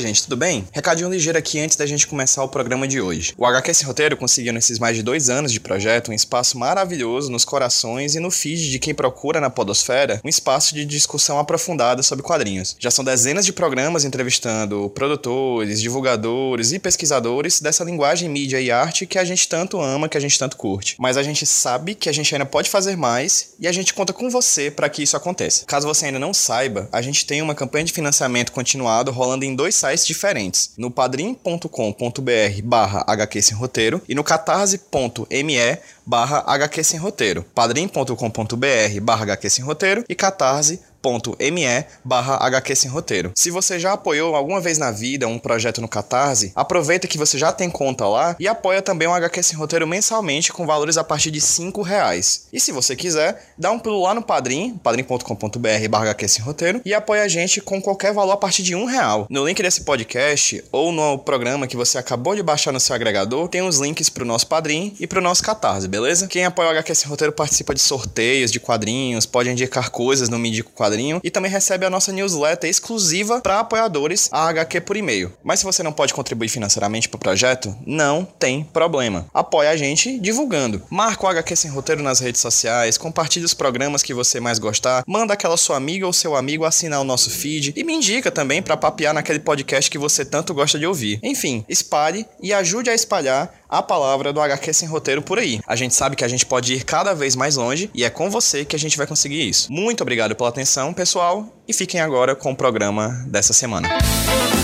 Oi, gente, tudo bem? Recadinho ligeiro aqui antes da gente começar o programa de hoje. O HQ Sem Roteiro conseguiu, nesses mais de dois anos de projeto, um espaço maravilhoso nos corações e no feed de quem procura na Podosfera um espaço de discussão aprofundada sobre quadrinhos. Já são dezenas de programas entrevistando produtores, divulgadores e pesquisadores dessa linguagem, mídia e arte que a gente tanto ama, que a gente tanto curte. Mas a gente sabe que a gente ainda pode fazer mais e a gente conta com você para que isso aconteça. Caso você ainda não saiba, a gente tem uma campanha de financiamento continuado rolando em dois sites diferentes, no padrim.com.br barra HQ Sem Roteiro e no catarse.me barra HQ Sem Roteiro, padrim.com.br barra HQ Sem Roteiro e catarse me barra HQ Sem Roteiro. Se você já apoiou alguma vez na vida um projeto no Catarse, aproveita que você já tem conta lá e apoia também o HQ Sem Roteiro mensalmente com valores a partir de 5 reais. E se você quiser, dá um pulo lá no Padrim, padrim.com.br barra HQ Sem Roteiro e apoia a gente com qualquer valor a partir de um real. No link desse podcast ou no programa que você acabou de baixar no seu agregador, tem os links pro nosso Padrim e pro nosso Catarse, beleza? Quem apoia o HQ Sem Roteiro participa de sorteios de quadrinhos, pode indicar coisas no Me Quadrinho quadrinho e também recebe a nossa newsletter exclusiva para apoiadores, a HQ por e-mail. Mas se você não pode contribuir financeiramente para o projeto, não tem problema. Apoie a gente divulgando. Marca o HQ Sem Roteiro nas redes sociais, compartilhe os programas que você mais gostar, manda aquela sua amiga ou seu amigo assinar o nosso feed e me indica também para papear naquele podcast que você tanto gosta de ouvir. Enfim, espalhe e ajude a espalhar a palavra do HQ Sem Roteiro por aí. A gente sabe que a gente pode ir cada vez mais longe e é com você que a gente vai conseguir isso. Muito obrigado pela atenção, pessoal, e fiquem agora com o programa dessa semana. Symphonien,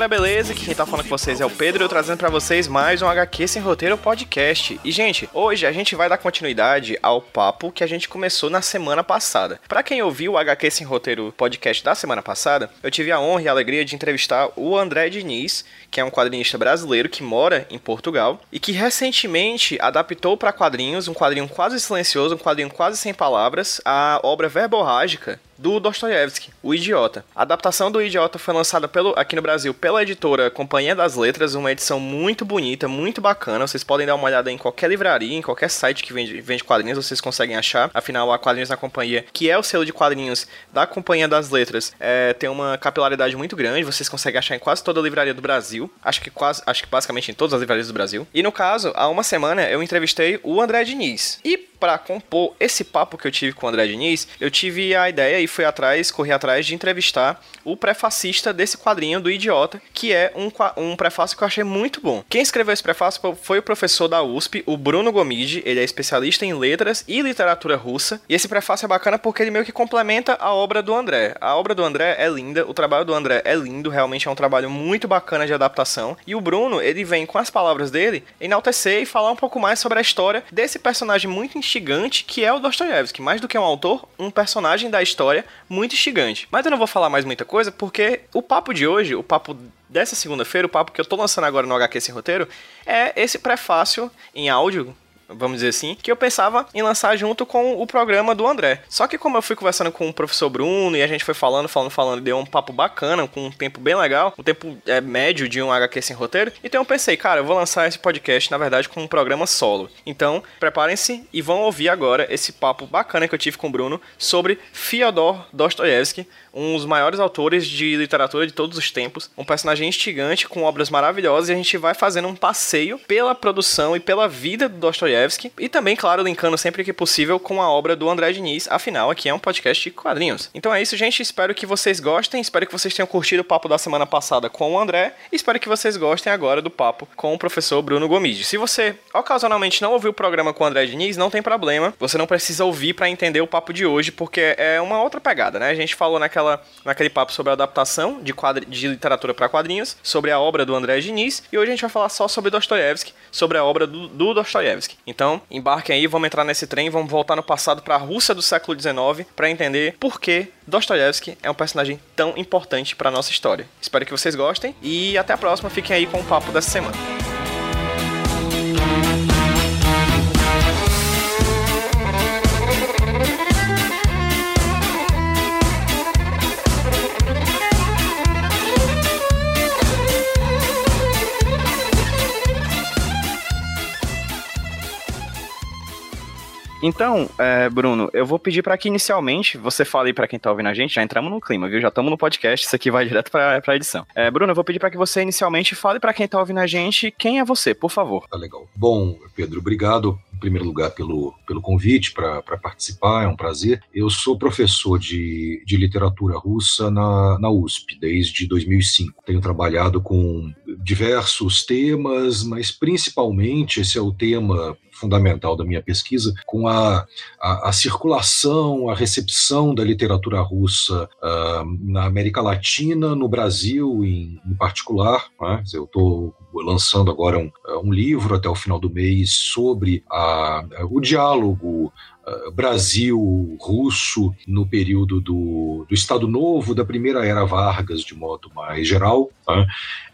galera, beleza? Aqui quem tá falando com vocês é o Pedro, eu trazendo para vocês mais um HQ Sem Roteiro Podcast. E gente, hoje a gente vai dar continuidade ao papo que a gente começou na semana passada. Para quem ouviu o HQ Sem Roteiro Podcast da semana passada, eu tive a honra e a alegria de entrevistar o André Diniz, que é um quadrinista brasileiro que mora em Portugal e que recentemente adaptou para quadrinhos um quadrinho quase silencioso, um quadrinho quase sem palavras, a obra verborrágica do Dostoiévski, O Idiota. A adaptação do Idiota foi lançada pelo, aqui no Brasil pela editora Companhia das Letras, uma edição muito bonita, muito bacana. Vocês podem dar uma olhada em qualquer livraria, em qualquer site que vende, vende quadrinhos, vocês conseguem achar. Afinal, a Quadrinhos na Companhia, que é o selo de quadrinhos da Companhia das Letras, é, tem uma capilaridade muito grande. Vocês conseguem achar em quase toda a livraria do Brasil. Acho que quase, acho que basicamente em todas as livrarias do Brasil. E no caso, há uma semana eu entrevistei o André Diniz. E para compor esse papo que eu tive com o André Diniz, eu tive a ideia e fui atrás, corri atrás de entrevistar o prefacista desse quadrinho do Idiota, que é um, um prefácio que eu achei muito bom. Quem escreveu esse prefácio foi o professor da USP, o Bruno Gomide, ele é especialista em letras e literatura russa, e esse prefácio é bacana porque ele meio que complementa a obra do André. A obra do André é linda, o trabalho do André é lindo, realmente é um trabalho muito bacana de adaptação, e o Bruno, ele vem com as palavras dele enaltecer e falar um pouco mais sobre a história desse personagem muito instigante que é o Dostoiévski. Mais do que um autor, um personagem da história muito instigante. Mas eu não vou falar mais muita coisa porque o papo de hoje, o papo dessa segunda-feira, o papo que eu tô lançando agora no HQ Sem Roteiro, é esse prefácio em áudio vamos dizer assim, que eu pensava em lançar junto com o programa do André. Só que como eu fui conversando com o professor Bruno e a gente foi falando, falando, falando, deu um papo bacana, com um tempo bem legal, um tempo é, médio de um HQ sem roteiro, então eu pensei, cara, eu vou lançar esse podcast, na verdade, com um programa solo. Então, preparem-se e vão ouvir agora esse papo bacana que eu tive com o Bruno sobre Fyodor Dostoevsky, um dos maiores autores de literatura de todos os tempos, um personagem instigante com obras maravilhosas e a gente vai fazendo um passeio pela produção e pela vida do Dostoiévski e também, claro, linkando sempre que possível com a obra do André Diniz, afinal aqui é um podcast de quadrinhos. Então é isso, gente, espero que vocês gostem, espero que vocês tenham curtido o papo da semana passada com o André e espero que vocês gostem agora do papo com o professor Bruno Gomide. Se você ocasionalmente não ouviu o programa com o André Diniz, não tem problema, você não precisa ouvir para entender o papo de hoje, porque é uma outra pegada, né? A gente falou naquela, naquele papo sobre a adaptação de, quadri, de literatura para quadrinhos, sobre a obra do André Diniz, e hoje a gente vai falar só sobre Dostoiévski, sobre a obra do, do Dostoiévski. Então, embarquem aí, vamos entrar nesse trem, vamos voltar no passado para a Rússia do século XIX para entender por que Dostoiévski é um personagem tão importante para nossa história. Espero que vocês gostem e até a próxima. Fiquem aí com o papo dessa semana. Então, é, Bruno, eu vou pedir para que inicialmente você fale para quem tá ouvindo a gente, já entramos no clima, viu? Já estamos no podcast, isso aqui vai direto para a edição. É, Bruno, eu vou pedir para que você inicialmente fale para quem tá ouvindo a gente quem é você, por favor. Tá legal. Bom, Pedro, obrigado em primeiro lugar pelo, pelo convite para participar, é um prazer. Eu sou professor de, de literatura russa na, na USP desde 2005. Tenho trabalhado com diversos temas, mas principalmente esse é o tema fundamental da minha pesquisa, com a, a, a circulação, a recepção da literatura russa uh, na América Latina, no Brasil em, em particular. Né? Eu estou lançando agora um, um, livro até o final do mês sobre a, o diálogo uh, Brasil-russo no período do, do, Estado Novo, da primeira era Vargas, de modo mais geral. Tá?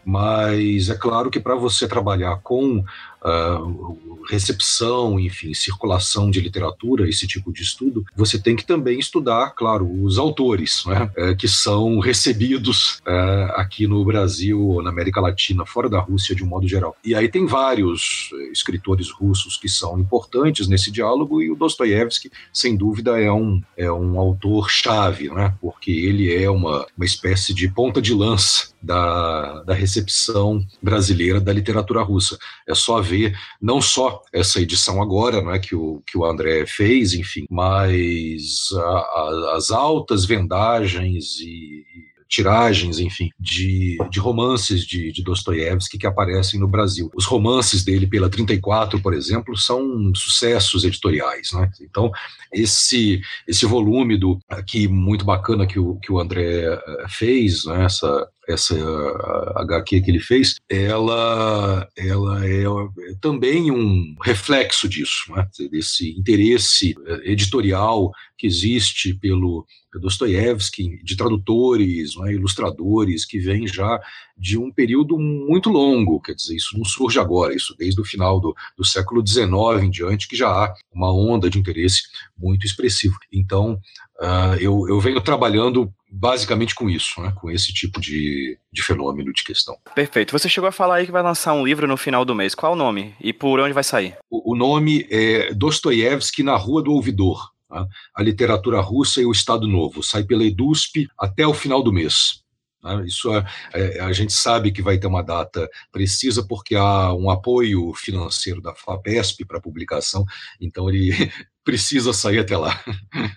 Mas é claro que para você trabalhar com uh, recepção, enfim, circulação de literatura, esse tipo de estudo, você tem que também estudar, claro, os autores, né, é, que são recebidos é, aqui no Brasil na América Latina, fora da Rússia de um modo geral. E aí tem vários escritores russos que são importantes nesse diálogo e o Dostoiévski, sem dúvida, é um, é um autor chave, né, porque ele é uma, uma espécie de ponta de lança da, da recepção brasileira da literatura russa. É só ver não só essa edição agora, não é que o que o André fez, enfim, mas a, a, as altas vendagens e, tiragens, enfim, de, de romances de, de Dostoiévski que aparecem no Brasil. Os romances dele pela 34, por exemplo, são sucessos editoriais. Né? Então, esse, esse volume do, aqui muito bacana que o, que o André eh, fez, né? essa, essa HQ que ele fez, ela, ela é, é também um reflexo disso, né? desse interesse eh, editorial que existe pelo Dostoiévski, de tradutores, né, ilustradores, que vem já de um período muito longo, quer dizer, isso não surge agora, isso desde o final do, do século XIX em diante, que já há uma onda de interesse muito expressivo. Então, uh, eu, eu venho trabalhando basicamente com isso, né, com esse tipo de, de fenômeno, de questão. Perfeito. Você chegou a falar aí que vai lançar um livro no final do mês. Qual o nome e por onde vai sair? O, o nome é Dostoiévski na Rua do Ouvidor. Tá? A literatura russa e o Estado Novo. Sai pela EDUSP até o final do mês. Tá? Isso é, é, a gente sabe que vai ter uma data precisa porque há um apoio financeiro da FAPESP para a publicação, então ele precisa sair até lá.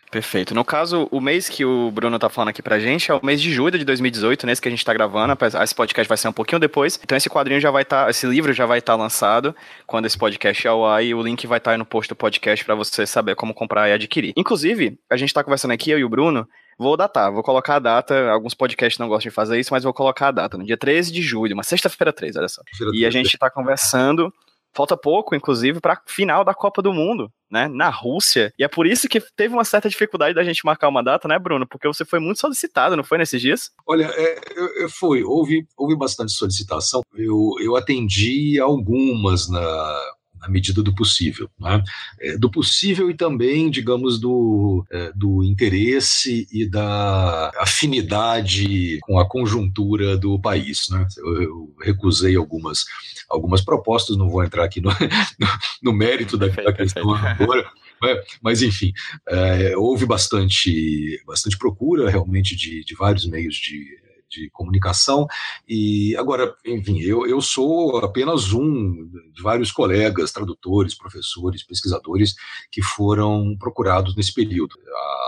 Perfeito. No caso, o mês que o Bruno tá falando aqui pra gente é o mês de julho de 2018, nesse que a gente tá gravando. Esse podcast vai ser um pouquinho depois. Então esse quadrinho já vai estar, tá, esse livro já vai estar tá lançado quando esse podcast é ao ar e o link vai estar tá aí no post do podcast para você saber como comprar e adquirir. Inclusive, a gente tá conversando aqui, eu e o Bruno, Vou datar, vou colocar a data. Alguns podcasts não gostam de fazer isso, mas vou colocar a data, no dia 13 de julho, uma sexta-feira 13, olha só. E a gente tá conversando Falta pouco, inclusive, para final da Copa do Mundo, né? Na Rússia. E é por isso que teve uma certa dificuldade da gente marcar uma data, né, Bruno? Porque você foi muito solicitado, não foi nesses dias? Olha, é, foi. Houve, houve bastante solicitação. Eu, eu atendi algumas na, na medida do possível. Né? É, do possível e também, digamos, do, é, do interesse e da afinidade com a conjuntura do país. Né? Eu, eu recusei algumas, algumas propostas, não vou entrar aqui no, no, no mérito da, da questão agora. Né? Mas, enfim, é, houve bastante, bastante procura realmente de, de vários meios de de comunicação. E agora, enfim, eu, eu sou apenas um de vários colegas, tradutores, professores, pesquisadores que foram procurados nesse período.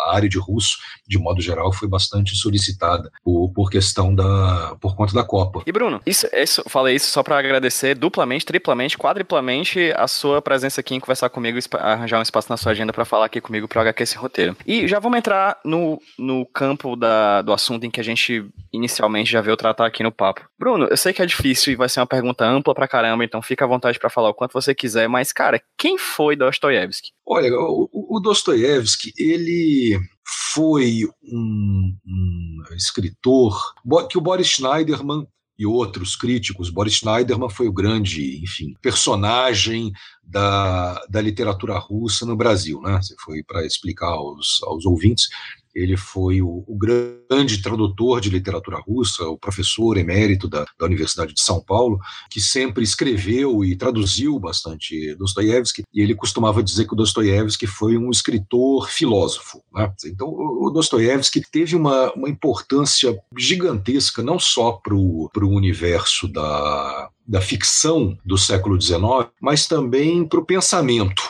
A área de russo, de modo geral, foi bastante solicitada por, por questão da por conta da Copa. E Bruno, isso, isso falei isso só para agradecer duplamente, triplamente, quadriplamente a sua presença aqui em conversar comigo, arranjar um espaço na sua agenda para falar aqui comigo para HQ esse roteiro. E já vamos entrar no, no campo da, do assunto em que a gente inicialmente já veio tratar aqui no papo. Bruno, eu sei que é difícil e vai ser uma pergunta ampla pra caramba, então fica à vontade para falar o quanto você quiser, mas, cara, quem foi Dostoiévski? Olha, o, o Dostoiévski, ele foi um, um escritor que o Boris Schneiderman e outros críticos. Boris Schneiderman foi o grande, enfim, personagem da, da literatura russa no Brasil. Né? Você foi para explicar aos, aos ouvintes ele foi o, o, grande tradutor de literatura russa, o professor emérito da, da, Universidade de São Paulo, que sempre escreveu e traduziu bastante Dostoiévski, e ele costumava dizer que o Dostoiévski foi um escritor filósofo. Né? Então, o, o Dostoiévski teve uma, uma importância gigantesca, não só para o universo da, da ficção do século XIX, mas também para o pensamento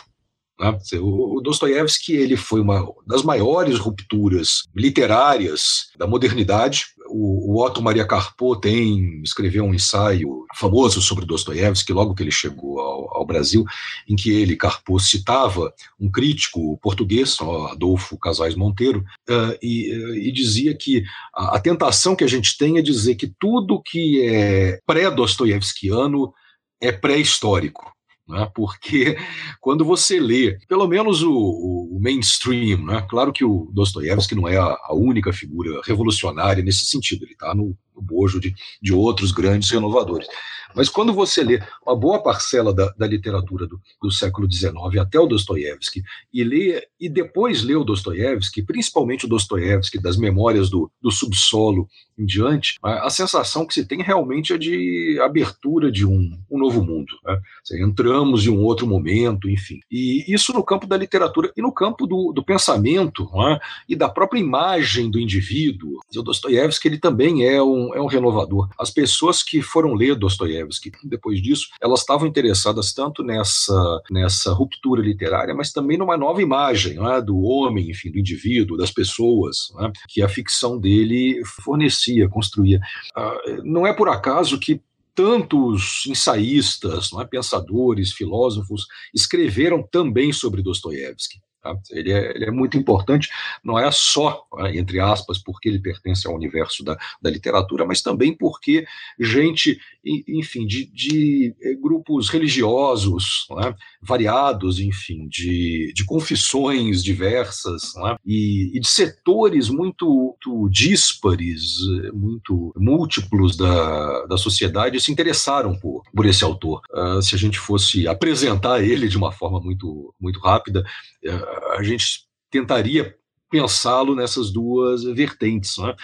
né? O Dostoiévski ele foi uma das maiores rupturas literárias da modernidade. O, o Otto Maria Carpo tem escreveu um ensaio famoso sobre Dostoiévski logo que ele chegou ao, ao Brasil, em que ele Carpo citava um crítico português, Adolfo Casais Monteiro, uh, e, uh, e, dizia que a, a tentação que a gente tem é dizer que tudo que é pré-dostoiévskiano é pré-histórico né? porque quando você lê, pelo menos o, o mainstream, né? claro que o Dostoiévski não é a, a, única figura revolucionária nesse sentido, ele está no, no, bojo de, de outros grandes renovadores, mas quando você lê uma boa parcela da, da literatura do, do, século XIX até o Dostoiévski e lê e depois lê o Dostoiévski, principalmente o Dostoiévski das Memórias do, do Subsolo em diante, a, a, sensação que se tem realmente é de abertura de um, um novo mundo. Né? entramos em um outro momento, enfim. E isso no campo da literatura e no campo do, do pensamento é? e da própria imagem do indivíduo. O Dostoiévski ele também é um, é um renovador. As pessoas que foram ler Dostoiévski Dostoiévski. Depois disso, elas estavam interessadas tanto nessa, nessa ruptura literária, mas também numa nova imagem é, do homem, enfim, do indivíduo, das pessoas, é, que a ficção dele fornecia, construía. Ah, não é por acaso que tantos ensaístas, é, pensadores, filósofos escreveram também sobre Dostoiévski. Tá? Ele, é, ele, é, muito importante, não é só, né, entre aspas, porque ele pertence ao universo da, da literatura, mas também porque gente, enfim, de, de eh, grupos religiosos né, variados, enfim, de, de confissões diversas né, e, e, de setores muito, muito díspares, muito múltiplos da, da sociedade se interessaram por, por esse autor. Uh, se a gente fosse apresentar ele de uma forma muito, muito rápida, uh, a gente tentaria pensá-lo nessas duas vertentes. Né?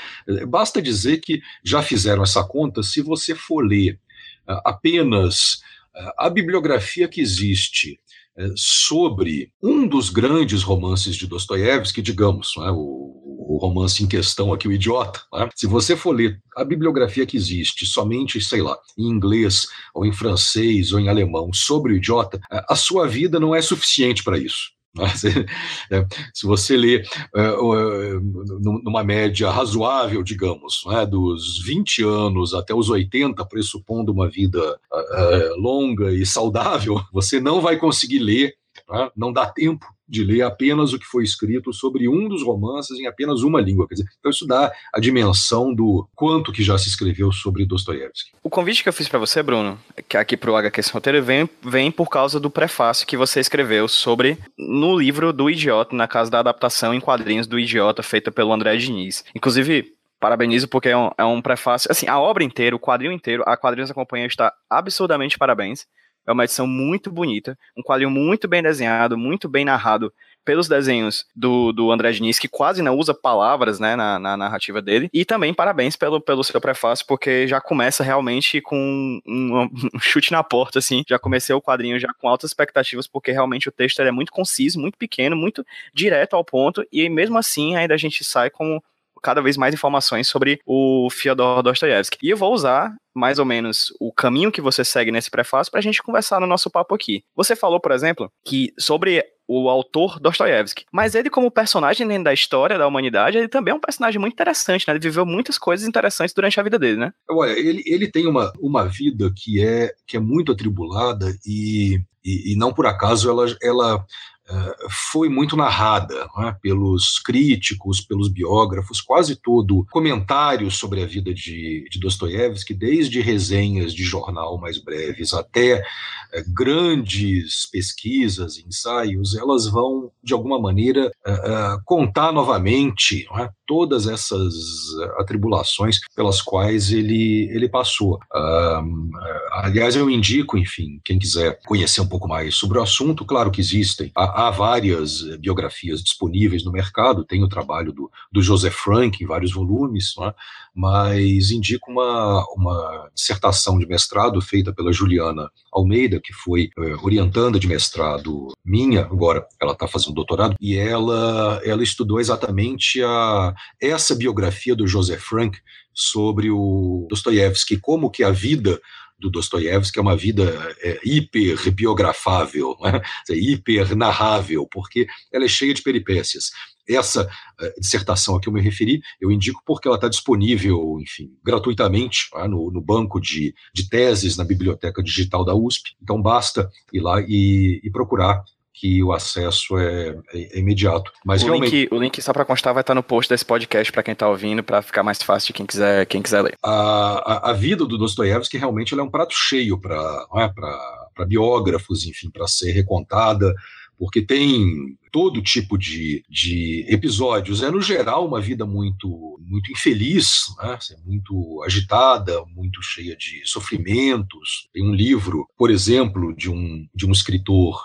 Basta dizer que já fizeram essa conta se você for ler uh, apenas a bibliografia que existe uh, sobre um dos grandes romances de Dostoiévski, digamos, né, o, o, romance em questão aqui, O Idiota. Né? Se você for ler a bibliografia que existe somente, sei lá, em inglês, ou em francês, ou em alemão, sobre o Idiota, a sua vida não é suficiente para isso. É, se você lê é, é, numa média razoável, digamos, dos 20 anos até os 80, pressupondo uma vida longa e saudável, você não vai conseguir ler, não dá tempo de ler apenas o que foi escrito sobre um dos romances em apenas uma língua. Quer dizer, então isso dá a dimensão do quanto que já se escreveu sobre Dostoiévski. O convite que eu fiz para você, Bruno, aqui pro HQ Esse Roteiro, vem, vem por causa do prefácio que você escreveu sobre no livro do Idiota, na casa da adaptação em quadrinhos do Idiota, feita pelo André Diniz. Inclusive, parabenizo porque é um, é um prefácio. Assim, a obra inteira, o quadrinho inteiro, a Quadrinhos Acompanha está absurdamente parabéns. É uma edição muito bonita, um quadrinho muito bem desenhado, muito bem narrado pelos desenhos do, do André Diniz, que quase não usa palavras né, na, na narrativa dele. E também parabéns pelo, pelo seu prefácio, porque já começa realmente com um, um chute na porta, assim. Já comecei o quadrinho já com altas expectativas, porque realmente o texto é muito conciso, muito pequeno, muito direto ao ponto, e mesmo assim ainda a gente sai com cada vez mais informações sobre o Fyodor Dostoevsky. E eu vou usar mais ou menos o caminho que você segue nesse prefácio para a gente conversar no nosso papo aqui. Você falou, por exemplo, que sobre o autor Dostoiévski. Mas ele, como personagem dentro da história da humanidade, ele também é um personagem muito interessante, né? Ele viveu muitas coisas interessantes durante a vida dele, né? Olha, ele, ele tem uma, uma vida que é, que é muito atribulada e, e, e não por acaso ela, ela foi muito narrada né, pelos críticos, pelos biógrafos, quase todo comentário sobre a vida de, de Dostoiévski, desde resenhas de jornal mais breves até é, grandes pesquisas, ensaios, elas vão, de alguma maneira, é, é, contar novamente é, todas essas atribulações pelas quais ele, ele passou. Aliás, eu indico, enfim, quem quiser conhecer um pouco mais sobre o assunto, claro que existem. Há, há várias biografias disponíveis no mercado, tem o trabalho do, do Joseph Frank em vários volumes, é? mas indico uma, uma dissertação de mestrado feita pela Juliana Almeida, que foi é, orientanda de mestrado minha, agora ela está fazendo doutorado, e ela, ela estudou exatamente a, essa biografia do Joseph Frank sobre o Dostoiévski, como que a vida do Dostoiévski é uma vida é, né? é hiper narrável, porque ela é cheia de peripécias. Essa uh, dissertação a que eu me referi, eu indico porque ela está disponível, enfim, gratuitamente tá? no, no, banco de, de teses na biblioteca digital da USP. Então basta ir lá e, e procurar que o acesso é, é, é imediato. Mas o, realmente, link, o link, só para constar, vai estar no post desse podcast para quem está ouvindo, para ficar mais fácil de quem quiser, quem quiser ler. A, a, a vida do Dostoiévski realmente é um prato cheio para é, biógrafos, enfim, para ser recontada porque tem todo tipo de, de episódios. É, no geral, uma vida muito, muito infeliz, né? muito agitada, muito cheia de sofrimentos. Tem um livro, por exemplo, de um, de um escritor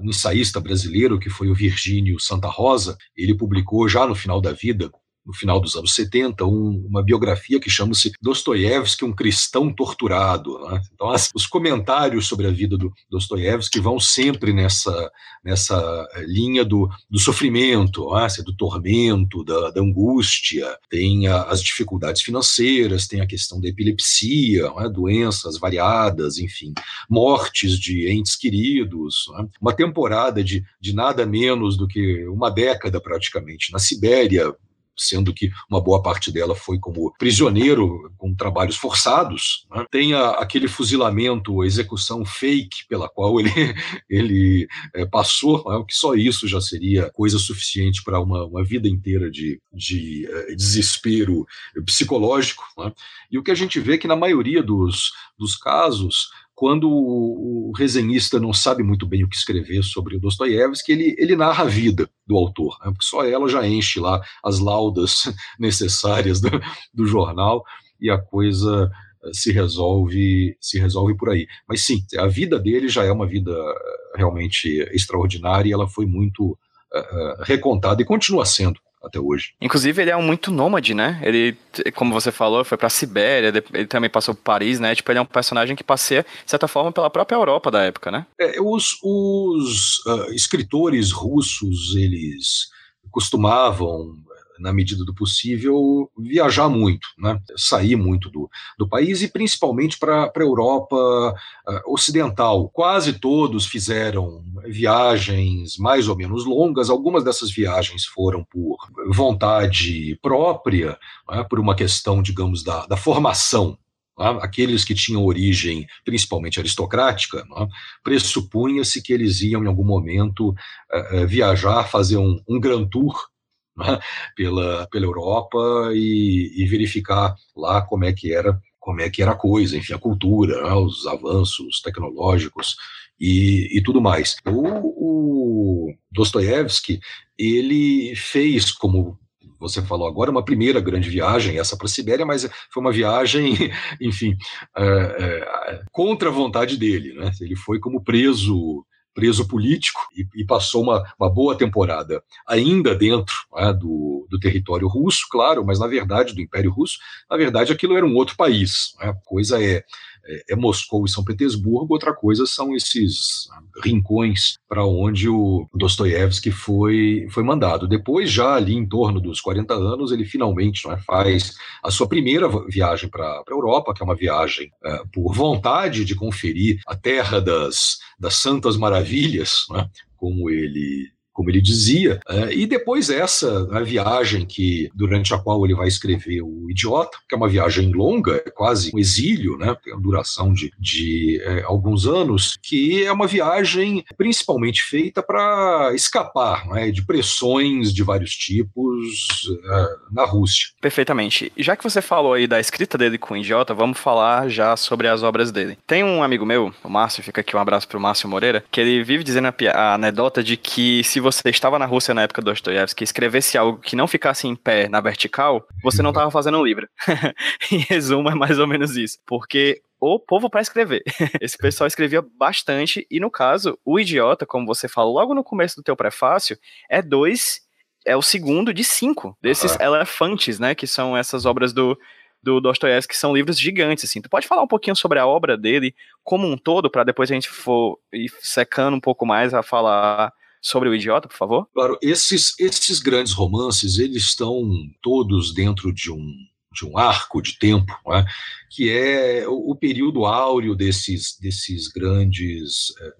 um ensaísta brasileiro que foi o Virgínio Santa Rosa, ele publicou já no final da vida no final dos anos 70, um, uma biografia que chama-se Dostoiévski, um cristão torturado. Né? Então, as, os comentários sobre a vida do Dostoiévski vão sempre nessa, nessa eh, linha do, do sofrimento, né? do tormento, da, da angústia. Tem a, as dificuldades financeiras, tem a questão da epilepsia, né? doenças variadas, enfim, mortes de entes queridos. Né? Uma temporada de, de nada menos do que uma década, praticamente, na Sibéria, sendo que uma boa parte dela foi como prisioneiro com trabalhos forçados. Né? Tem a, aquele fuzilamento, a execução fake pela qual ele, ele é, passou, né? que só isso já seria coisa suficiente para uma, uma vida inteira de, de é, desespero psicológico. Né? E o que a gente vê é que na maioria dos, dos casos quando o, resenhista não sabe muito bem o que escrever sobre o Dostoiévski, ele, ele narra a vida do autor, né? porque só ela já enche lá as laudas necessárias do, do jornal e a coisa eh, se resolve se resolve por aí. Mas sim, a vida dele já é uma vida eh, realmente extraordinária e ela foi muito uh, recontada e continua sendo até hoje. Inclusive, ele é um muito nômade, né? Ele, como você falou, foi pra Sibéria, ele também passou por Paris, né? Tipo, ele é um personagem que passeia, de certa forma, pela própria Europa da época, né? É, os, os uh, escritores russos, eles costumavam na medida do possível, viajar muito, né? sair muito do, do país e principalmente para a Europa uh, ocidental. Quase todos fizeram viagens mais ou menos longas, algumas dessas viagens foram por vontade própria, né? por uma questão, digamos, da, da formação né? aqueles que tinham origem principalmente aristocrática, né? pressupunha-se que eles iam em algum momento uh, viajar, fazer um, um grand tour né, pela, pela Europa e, e, verificar lá como é que era como é que era a coisa, enfim, a cultura, né, os avanços tecnológicos e, e tudo mais. O, o Dostoiévski, ele fez, como você falou agora, uma primeira grande viagem, essa para a Sibéria, mas foi uma viagem, enfim, é, é, contra a vontade dele. Né? Ele foi como preso preso político e, e passou uma, uma, boa temporada ainda dentro né, do, do, território russo, claro, mas na verdade do Império Russo, na verdade aquilo era um outro país. Né, a coisa é é, é, Moscou e São Petersburgo, outra coisa são esses rincões para onde o Dostoiévski foi, foi mandado. Depois, já ali em torno dos 40 anos, ele finalmente é, faz a sua primeira viagem para a Europa, que é uma viagem é, por vontade de conferir a terra das, das santas maravilhas, é, como ele como ele dizia, é, e depois essa a viagem que durante a qual ele vai escrever o Idiota, que é uma viagem longa, é quase um exílio, né, tem a duração de, de é, alguns anos, que é uma viagem principalmente feita para escapar né, de pressões de vários tipos é, na Rússia. Perfeitamente. Já que você falou aí da escrita dele com o Idiota, vamos falar já sobre as obras dele. Tem um amigo meu, o Márcio, fica aqui um abraço pro Márcio Moreira, que ele vive dizendo a, a anedota de que se você estava na Rússia na época do Dostoiévski e escrevesse algo que não ficasse em pé na vertical, você não estava fazendo um livro. em resumo, é mais ou menos isso. Porque o povo para escrever. Esse pessoal escrevia bastante, e no caso, o Idiota, como você falou logo no começo do teu prefácio, é dois, é o segundo de cinco desses uhum. elefantes, né, que são essas obras do, do Dostoiévski, que são livros gigantes, assim. Tu pode falar um pouquinho sobre a obra dele como um todo, para depois a gente for ir secando um pouco mais a falar sobre o idiota, por favor? Claro, esses, esses grandes romances, eles estão todos dentro de um, de um arco de tempo, é? que é o, o, período áureo desses, desses grandes é,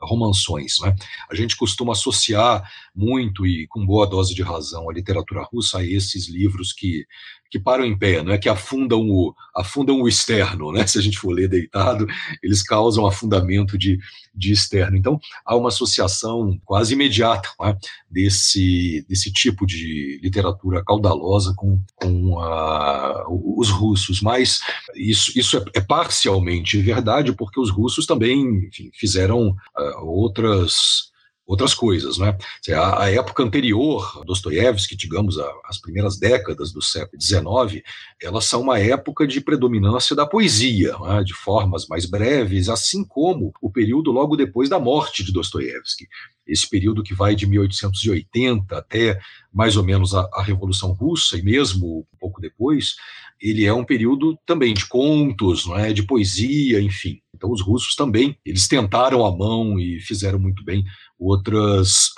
romanções. Né? A gente costuma associar muito e com boa dose de razão a literatura russa a esses livros que que param em pé, não é que afundam o, afundam o externo, né? Se a gente for ler deitado, eles causam afundamento de, de externo. Então, há uma associação quase imediata é? desse, desse tipo de literatura caudalosa com, com uh, os russos. Mas isso, isso é, é, parcialmente verdade, porque os russos também enfim, fizeram uh, outras outras coisas. Né? A, a época anterior Dostoiévski, digamos, a, as primeiras décadas do século XIX, elas são uma época de predominância da poesia, né? de formas mais breves, assim como o período logo depois da morte de Dostoiévski. Esse período que vai de 1880 até mais ou menos a, a Revolução Russa, e mesmo um pouco depois, ele é um período também de contos, não é? de poesia, enfim. Então os russos também, eles tentaram a mão e fizeram muito bem outras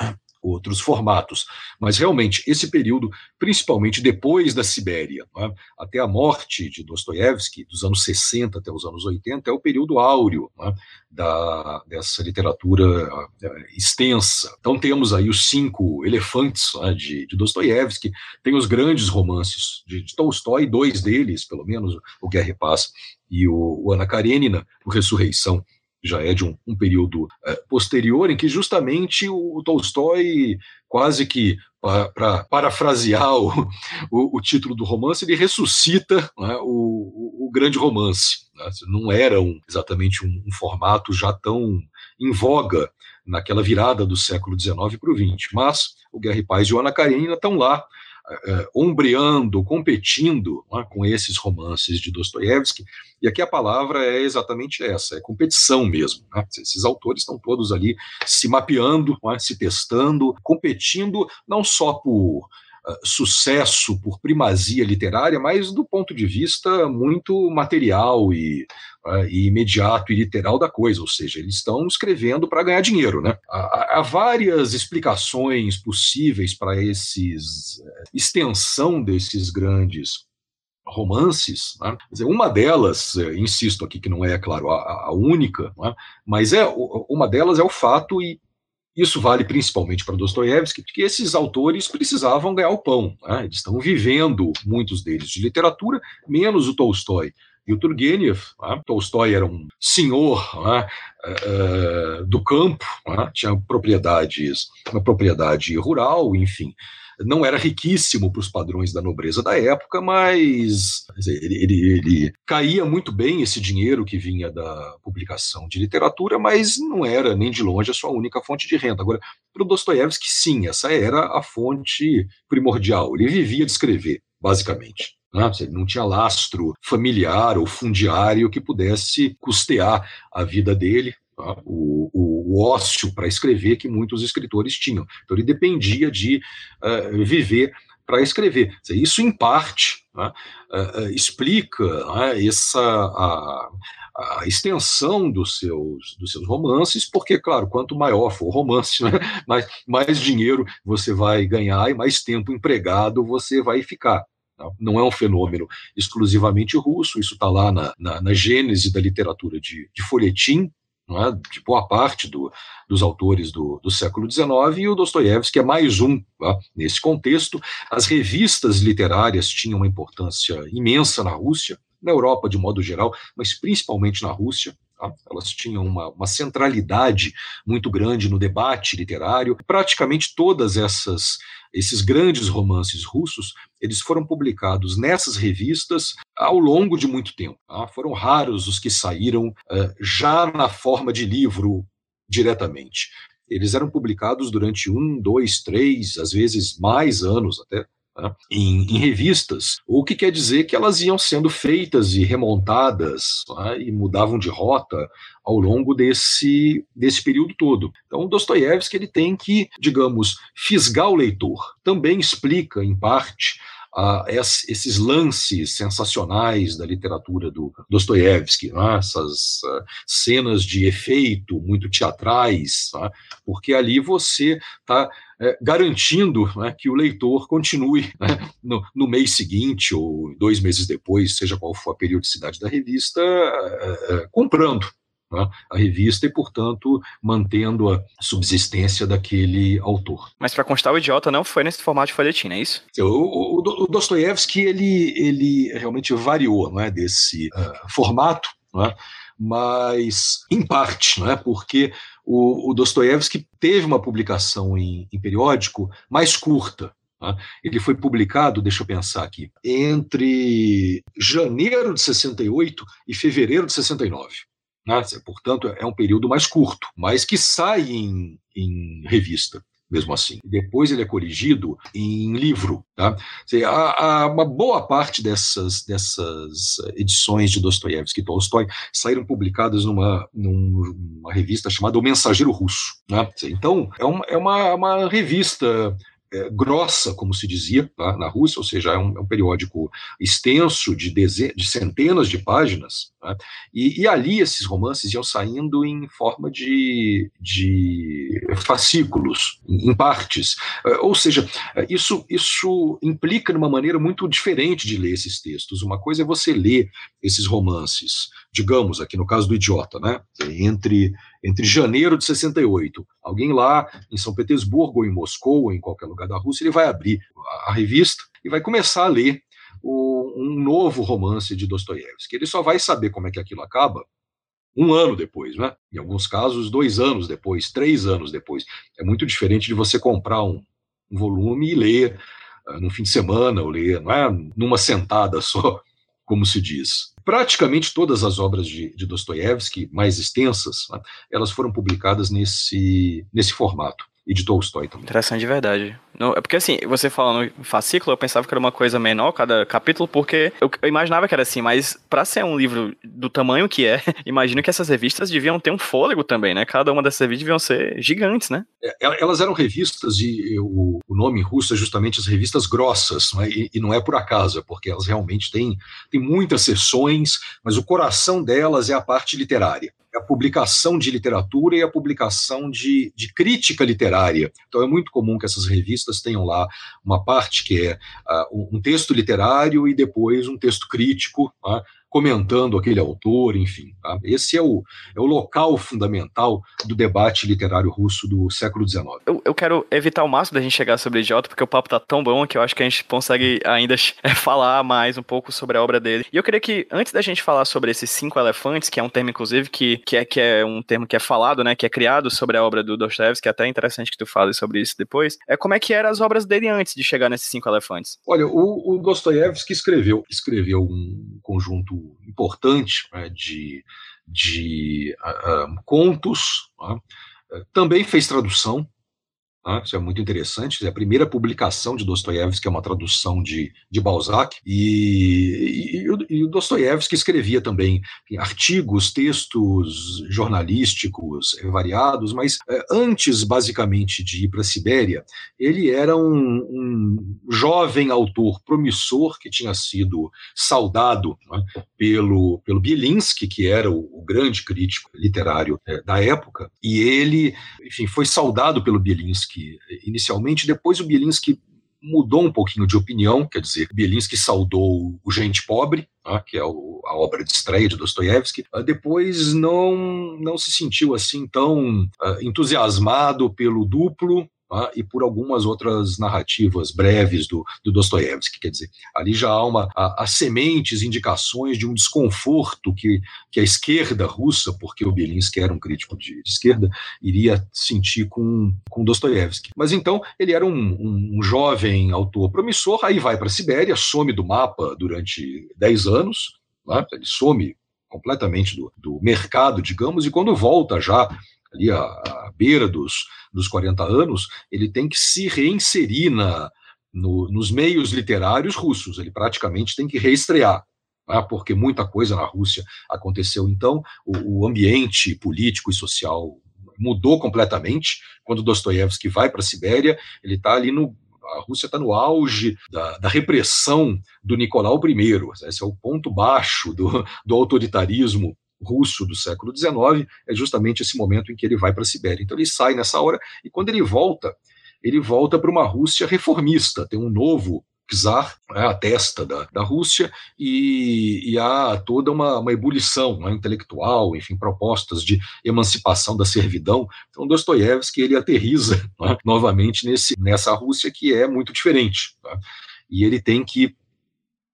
outros formatos. Mas realmente, esse período, principalmente depois da Sibéria, né, até a morte de Dostoiévski, dos anos 60 até os anos 80, é o período áureo né, da, dessa literatura uh, extensa. Então temos aí os cinco elefantes né, de, de Dostoiévski, tem os grandes romances de, de Tolstói, dois deles, pelo menos, o Guerra e Paz e o, o Ana Karenina, o Ressurreição, já é de um, um período é, posterior, em que justamente o, o Tolstói, quase que para parafrasear o, o, o, título do romance, ele ressuscita né, o, o, grande romance. Né? Não era um, exatamente um, um, formato já tão em voga naquela virada do século XIX para o XX, mas o Guerra e Paz e o Ana Karenina estão lá uh, ombreando, competindo é, com esses romances de Dostoiévski, e aqui a palavra é exatamente essa, é competição mesmo. Né? Esses autores estão todos ali se mapeando, é, se testando, competindo não só por Uh, sucesso por primazia literária, mas do ponto de vista muito material e uh, e imediato e literal da coisa, ou seja, eles estão escrevendo para ganhar dinheiro. Né? Há, há várias explicações possíveis para esses uh, extensão desses grandes romances, né? uma delas, eh, insisto aqui que não é, claro, a, a única, né? mas é uma delas é o fato e isso vale principalmente para Dostoiévski, que esses autores precisavam ganhar o pão. Né? Eles estão vivendo, muitos deles, de literatura, menos o Tolstói, e o Turgenev, né? Tolstói era um senhor né? uh, do campo, né? tinha propriedades, uma propriedade rural, enfim. Não era riquíssimo para os padrões da nobreza da época, mas ele, ele, ele, caía muito bem esse dinheiro que vinha da publicação de literatura, mas não era nem de longe a sua única fonte de renda. Agora, para o Dostoiévski, sim, essa era a fonte primordial. Ele vivia de escrever, basicamente. Né? Não tinha lastro familiar ou fundiário que pudesse custear a vida dele, tá? o, o, o, ócio para escrever que muitos escritores tinham. Então ele dependia de uh, viver para escrever. Isso, em parte, né, uh, uh, explica né, essa. A, a extensão dos seus, dos seus romances, porque, claro, quanto maior for o romance, né, mais, mais dinheiro você vai ganhar e mais tempo empregado você vai ficar. Tá? Não é um fenômeno exclusivamente russo, isso está lá na, na, na, gênese da literatura de, de folhetim, é, de boa parte do, dos autores do, do século XIX, e o Dostoiévski é mais um é, nesse contexto. As revistas literárias tinham uma importância imensa na Rússia, na Europa de modo geral, mas principalmente na Rússia. Tá? Elas tinham uma, uma, centralidade muito grande no debate literário. Praticamente todas essas esses grandes romances russos eles foram publicados nessas revistas ao longo de muito tempo. Tá? Foram raros os que saíram uh, já na forma de livro diretamente. Eles eram publicados durante um, dois, três, às vezes mais anos até né, em, em, revistas, o que quer dizer que elas iam sendo feitas e remontadas né, e mudavam de rota ao longo desse, desse período todo. Então, Dostoiévski ele tem que, digamos, fisgar o leitor. Também explica, em parte, uh, esses lances sensacionais da literatura do Dostoiévski, né? essas uh, cenas de efeito muito teatrais, né? porque ali você está é, garantindo né, que o leitor continue né, no, no, mês seguinte ou dois meses depois, seja qual for a periodicidade da revista, é, é, comprando né, a revista e, portanto, mantendo a subsistência daquele autor. Mas para constar, o idiota não foi nesse formato de folhetim, não é isso? O, o, o Dostoiévski ele, ele realmente variou né, desse uh, formato, né, mas em parte, né, porque o, o Dostoiévski teve uma publicação em, em periódico mais curta, né. ele foi publicado, deixa eu pensar aqui, entre janeiro de 68 e fevereiro de 69. Né? Portanto, é um período mais curto, mas que sai em, em revista mesmo assim. Depois ele é corrigido em livro. Tá? Há, há uma boa parte dessas, dessas edições de Dostoiévski e Tolstói saíram publicadas numa, numa revista chamada O Mensageiro Russo. Né? Então, é uma, é uma, uma revista é, grossa, como se dizia tá, na Rússia, ou seja, é um, é um periódico extenso de, de, centenas de páginas, tá, e, e, ali esses romances iam saindo em forma de, de fascículos, em, em partes. É, ou seja, é, isso, isso implica numa maneira muito diferente de ler esses textos. Uma coisa é você ler esses romances, digamos, aqui no caso do Idiota, né, entre entre janeiro de 68, alguém lá em São Petersburgo ou em Moscou ou em qualquer lugar da Rússia, ele vai abrir a, revista e vai começar a ler o, um novo romance de Dostoiévski. Ele só vai saber como é que aquilo acaba um ano depois, né? Em alguns casos, dois anos depois, três anos depois. É muito diferente de você comprar um, um volume e ler uh, no fim de semana, ou ler, não é numa sentada só, como se diz. Praticamente todas as obras de, de Dostoiévski, mais extensas, né, elas foram publicadas nesse, nesse formato e de Tolstói também. Interessante de verdade. Não, é porque assim, você falando em fascículo, eu pensava que era uma coisa menor cada capítulo, porque eu, eu imaginava que era assim, mas para ser um livro do tamanho que é, imagino que essas revistas deviam ter um fôlego também, né? Cada uma dessas revistas deviam ser gigantes, né? É, elas eram revistas de. O, o nome em russo é justamente as revistas grossas, não é? E, e, não é por acaso, é porque elas realmente têm, têm muitas sessões, mas o coração delas é a parte literária é a publicação de literatura e a publicação de, de crítica literária. Então é muito comum que essas revistas tenham lá uma parte que é uh, um texto literário e depois um texto crítico, uh, comentando aquele autor, enfim. Tá? Esse é o, é o local fundamental do debate literário russo do século XIX. Eu, eu quero evitar o máximo da gente chegar sobre Idiota, porque o papo tá tão bom que eu acho que a gente consegue ainda é, falar mais um pouco sobre a obra dele. E eu queria que, antes da gente falar sobre esses cinco elefantes, que é um termo, inclusive, que, que, é, que é um termo que é falado, né, que é criado sobre a obra do Dostoevsky, que é até interessante que tu fale sobre isso depois, é como é que eram as obras dele antes de chegar nesses cinco elefantes? Olha, o, o Dostoiévski escreveu, escreveu um conjunto importante né, de, de uh, contos, uh, também fez tradução Tá? Isso é muito interessante. É a primeira publicação de Dostoiévski é uma tradução de, de Balzac. E, e, e o Dostoiévski escrevia também artigos, textos jornalísticos eh, variados, mas é, antes, basicamente, de ir para a Sibéria, ele era um, um, jovem autor promissor que tinha sido saudado né, pelo, pelo Bielinski, que era o, o grande crítico literário é, da época, e ele, enfim, foi saudado pelo Bielinski Bielinski inicialmente, depois o Bielinski mudou um pouquinho de opinião, quer dizer, Bielinski saudou o Gente Pobre, né, que é o, a obra de estreia de Dostoiévski, uh, depois não, não se sentiu assim tão uh, entusiasmado pelo duplo, tá? e por algumas outras narrativas breves do, do Dostoiévski. Quer dizer, ali já há uma, há, há, sementes, indicações de um desconforto que, que a esquerda russa, porque o Bielinski era um crítico de, de esquerda, iria sentir com, com Dostoiévski. Mas então ele era um, um, um jovem autor promissor, aí vai para a Sibéria, some do mapa durante 10 anos, né? ele some completamente do, do mercado, digamos, e quando volta já ali à, à beira dos, dos 40 anos, ele tem que se reinserir na, no, nos meios literários russos, ele praticamente tem que reestrear, né, porque muita coisa na Rússia aconteceu. Então, o, o ambiente político e social mudou completamente. Quando Dostoiévski vai para a Sibéria, ele está ali no. A Rússia está no auge da, da, repressão do Nicolau I. Esse é o ponto baixo do, do autoritarismo russo do século XIX, é justamente esse momento em que ele vai para a Sibéria. Então ele sai nessa hora, e quando ele volta, ele volta para uma Rússia reformista, tem um novo czar é a testa da, da Rússia e, e há toda uma, uma ebulição né, intelectual, enfim, propostas de emancipação da servidão. Então, Dostoiévski ele aterriza né, novamente nesse, nessa Rússia que é muito diferente. Tá? E ele tem que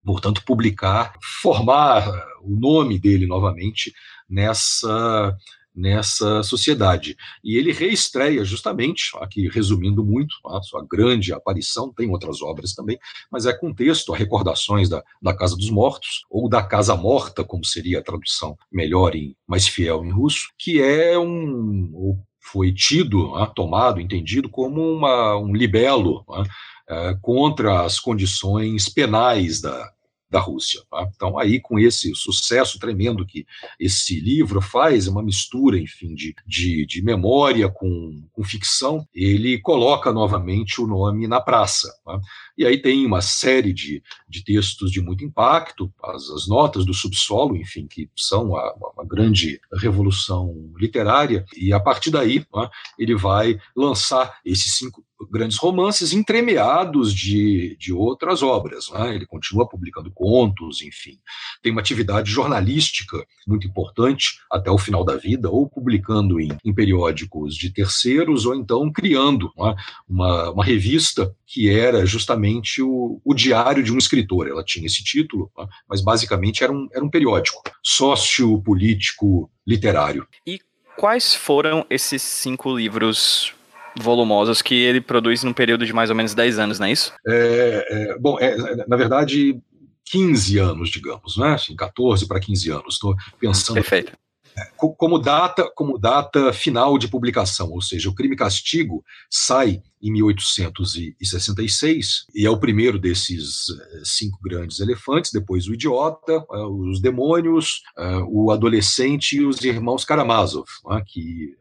portanto, publicar, formar o nome dele novamente nessa nessa sociedade. E ele reestreia justamente, aqui resumindo muito, a sua grande aparição, tem outras obras também, mas é com texto, a recordações da, da Casa dos Mortos, ou da Casa Morta, como seria a tradução melhor e mais fiel em russo, que é um, foi tido, né, tomado, entendido como uma, um libelo né, é, contra as condições penais da, da Rússia. Tá? Então, aí, com esse sucesso tremendo que esse livro faz, uma mistura, enfim, de, de, de memória com, com ficção, ele coloca novamente o nome na praça. Tá? E aí tem uma série de, de textos de muito impacto, as, as notas do subsolo, enfim, que são uma, uma grande revolução literária, e a partir daí tá? ele vai lançar esses cinco grandes romances entremeados de, de outras obras. Né? Ele continua publicando contos, enfim. Tem uma atividade jornalística muito importante até o final da vida, ou publicando em, em periódicos de terceiros, ou então criando né? uma, uma revista que era justamente o, o diário de um escritor. Ela tinha esse título, né? mas basicamente era um, era um periódico sociopolítico literário. E quais foram esses cinco livros volumosos que ele produz num período de mais ou menos 10 anos, não é isso? É, é, bom, é, na verdade, 15 anos, digamos, né? Assim, 14 para 15 anos. Estou pensando. Perfeito. É, como data, como data final de publicação, ou seja, o Crime e Castigo sai em 1866 e é o primeiro desses é, cinco grandes elefantes. Depois o Idiota, é, os Demônios, o Adolescente e os Irmãos Karamazov, né, que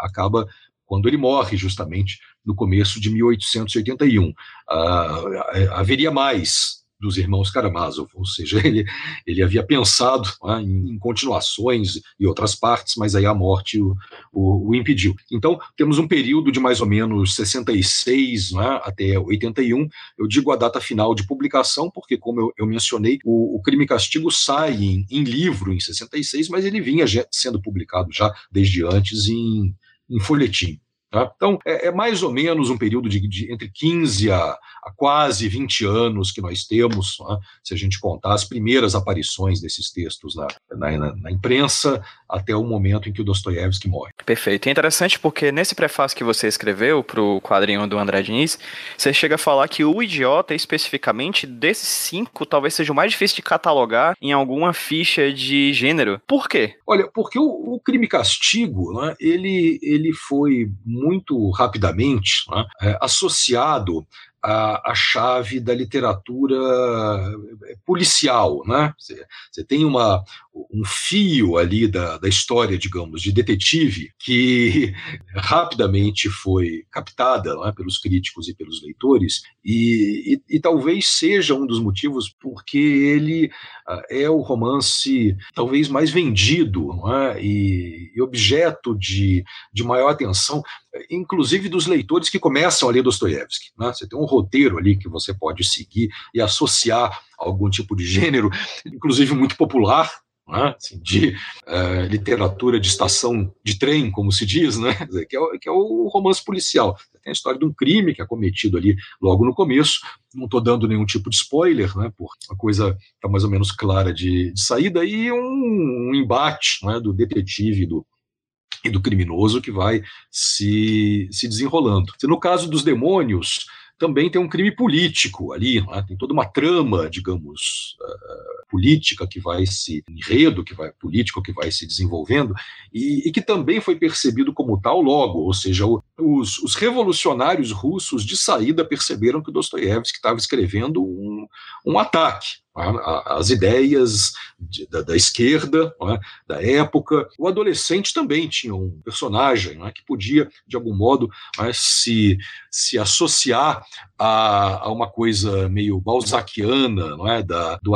acaba quando ele morre, justamente no começo de 1881. Ah, haveria mais dos irmãos Karamazov, ou seja, ele, ele havia pensado né, em, em, continuações e outras partes, mas aí a morte o, o, o, impediu. Então, temos um período de mais ou menos 66 né, até 81, eu digo a data final de publicação, porque, como eu, eu mencionei, o, o, Crime e Castigo sai em, em livro em 66, mas ele vinha sendo publicado já desde antes em, em folhetim. Tá? Então, é, é, mais ou menos um período de, de entre 15 a, a, quase 20 anos que nós temos, né? se a gente contar as primeiras aparições desses textos na, na, na imprensa até o momento em que o Dostoiévski morre. Perfeito. É interessante porque nesse prefácio que você escreveu para o quadrinho do André Diniz, você chega a falar que o Idiota, especificamente, desses cinco, talvez seja o mais difícil de catalogar em alguma ficha de gênero. Por quê? Olha, porque o, o Crime Castigo, né, ele, ele foi muito rapidamente né, é, associado à, à, chave da literatura é, policial. Né? Você, você tem uma, um fio ali da, da história, digamos, de detetive que rapidamente foi captada é, pelos críticos e pelos leitores, e, e, e, talvez seja um dos motivos porque ele uh, é o romance talvez mais vendido é, e, e, objeto de, de maior atenção, inclusive dos leitores que começam a ler Dostoiévski. Né? Você tem um roteiro ali que você pode seguir e associar algum tipo de gênero, inclusive muito popular, né, assim, de uh, literatura de estação de trem, como se diz, né, que, é, que é o romance policial. Tem a história de um crime que é cometido ali logo no começo. Não estou dando nenhum tipo de spoiler, né, porque a coisa está mais ou menos clara de, de saída, e um, um embate né, do detetive do, e do criminoso que vai se, se desenrolando. No caso dos demônios, também tem um crime político ali, né? tem toda uma trama, digamos, uh, política que vai se enredo, que vai político que vai se desenvolvendo e, e que também foi percebido como tal logo, ou seja, os, os, revolucionários russos de saída perceberam que Dostoiévski estava escrevendo um, um ataque as ideias de, da, da, esquerda é? da época. O adolescente também tinha um personagem é? que podia, de algum modo, é? se, se associar a, a, uma coisa meio balzaquiana, é? da, do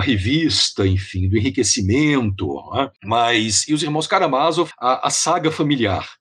revista, enfim, do enriquecimento. É? Mas, e os irmãos Karamazov, a, a saga familiar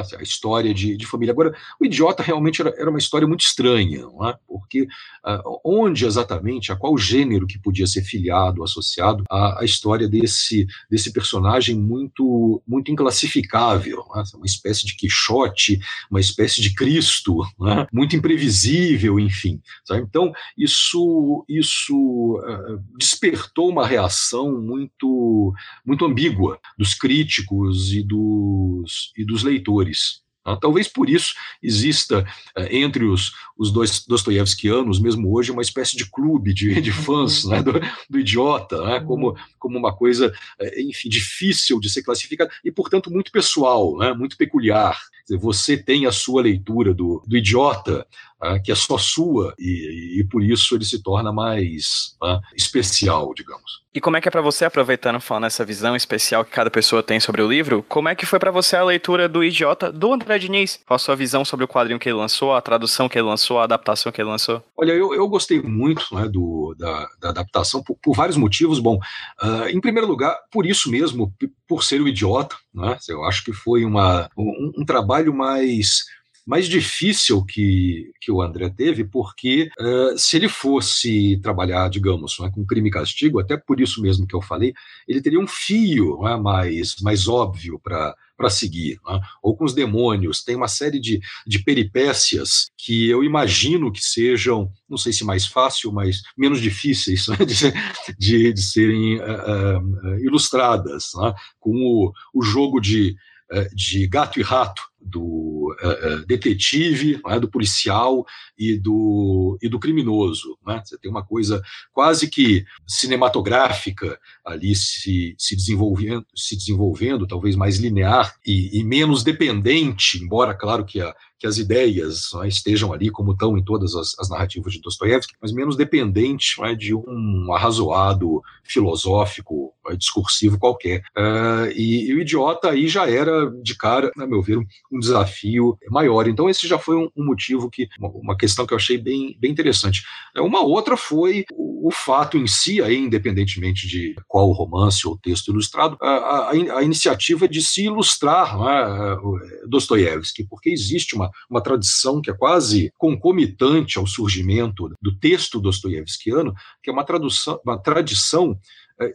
a história de, de, família. Agora, o Idiota realmente era, era uma história muito estranha, é? porque uh, onde exatamente, a qual gênero que podia ser filiado, associado à, à história desse, desse personagem muito, muito inclassificável, é? uma espécie de Quixote, uma espécie de Cristo, é? muito imprevisível, enfim. Sabe? Então, isso, isso uh, despertou uma reação muito, muito ambígua dos críticos e dos, e dos leitores leitores. Tá? Talvez por isso exista eh, entre os, os dois Dostoiévskianos, mesmo hoje, uma espécie de clube de, de fãs né, do, do, idiota, né, como, como uma coisa, eh, enfim, difícil de ser classificada e, portanto, muito pessoal, né, muito peculiar. Você tem a sua leitura do, do idiota, ah, que é só sua, e, e, por isso ele se torna mais ah, especial, digamos. E como é que é para você, aproveitando falando essa visão especial que cada pessoa tem sobre o livro, como é que foi para você a leitura do Idiota do André Diniz? Qual a sua visão sobre o quadrinho que ele lançou, a tradução que ele lançou, a adaptação que ele lançou? Olha, eu, eu gostei muito né, do, da, da adaptação por, por, vários motivos. Bom, uh, em primeiro lugar, por isso mesmo, por ser o Idiota, né, eu acho que foi uma, um, um trabalho mais mais difícil que, que o André teve, porque uh, se ele fosse trabalhar, digamos, né, com crime e castigo, até por isso mesmo que eu falei, ele teria um fio né, mais, mais óbvio para para seguir, né? ou com os demônios, tem uma série de, de peripécias que eu imagino que sejam, não sei se mais fácil, mas menos difíceis né? de, de, de, serem uh, uh, ilustradas, né? com o, o jogo de, de gato e rato do uh, detetive, é, do policial e do, e do criminoso. Né? Você tem uma coisa quase que cinematográfica ali se, se, desenvolvendo, se desenvolvendo, talvez mais linear e, e menos dependente, embora, claro, que, a, que as ideias né, estejam ali, como estão em todas as, as narrativas de Dostoiévski, mas menos dependente né, de um arrazoado filosófico, né, discursivo qualquer. Uh, e, e, o idiota aí já era, de cara, a meu ver, um desafio maior. Então, esse já foi um, um motivo que, uma, uma, questão que eu achei bem, bem interessante. Uma outra foi o, fato em si, aí, independentemente de qual romance ou texto ilustrado, a, a, a iniciativa de se ilustrar é, Dostoiévski, porque existe uma, uma tradição que é quase concomitante ao surgimento do texto dostoiévskiano, que é uma, tradução, uma tradição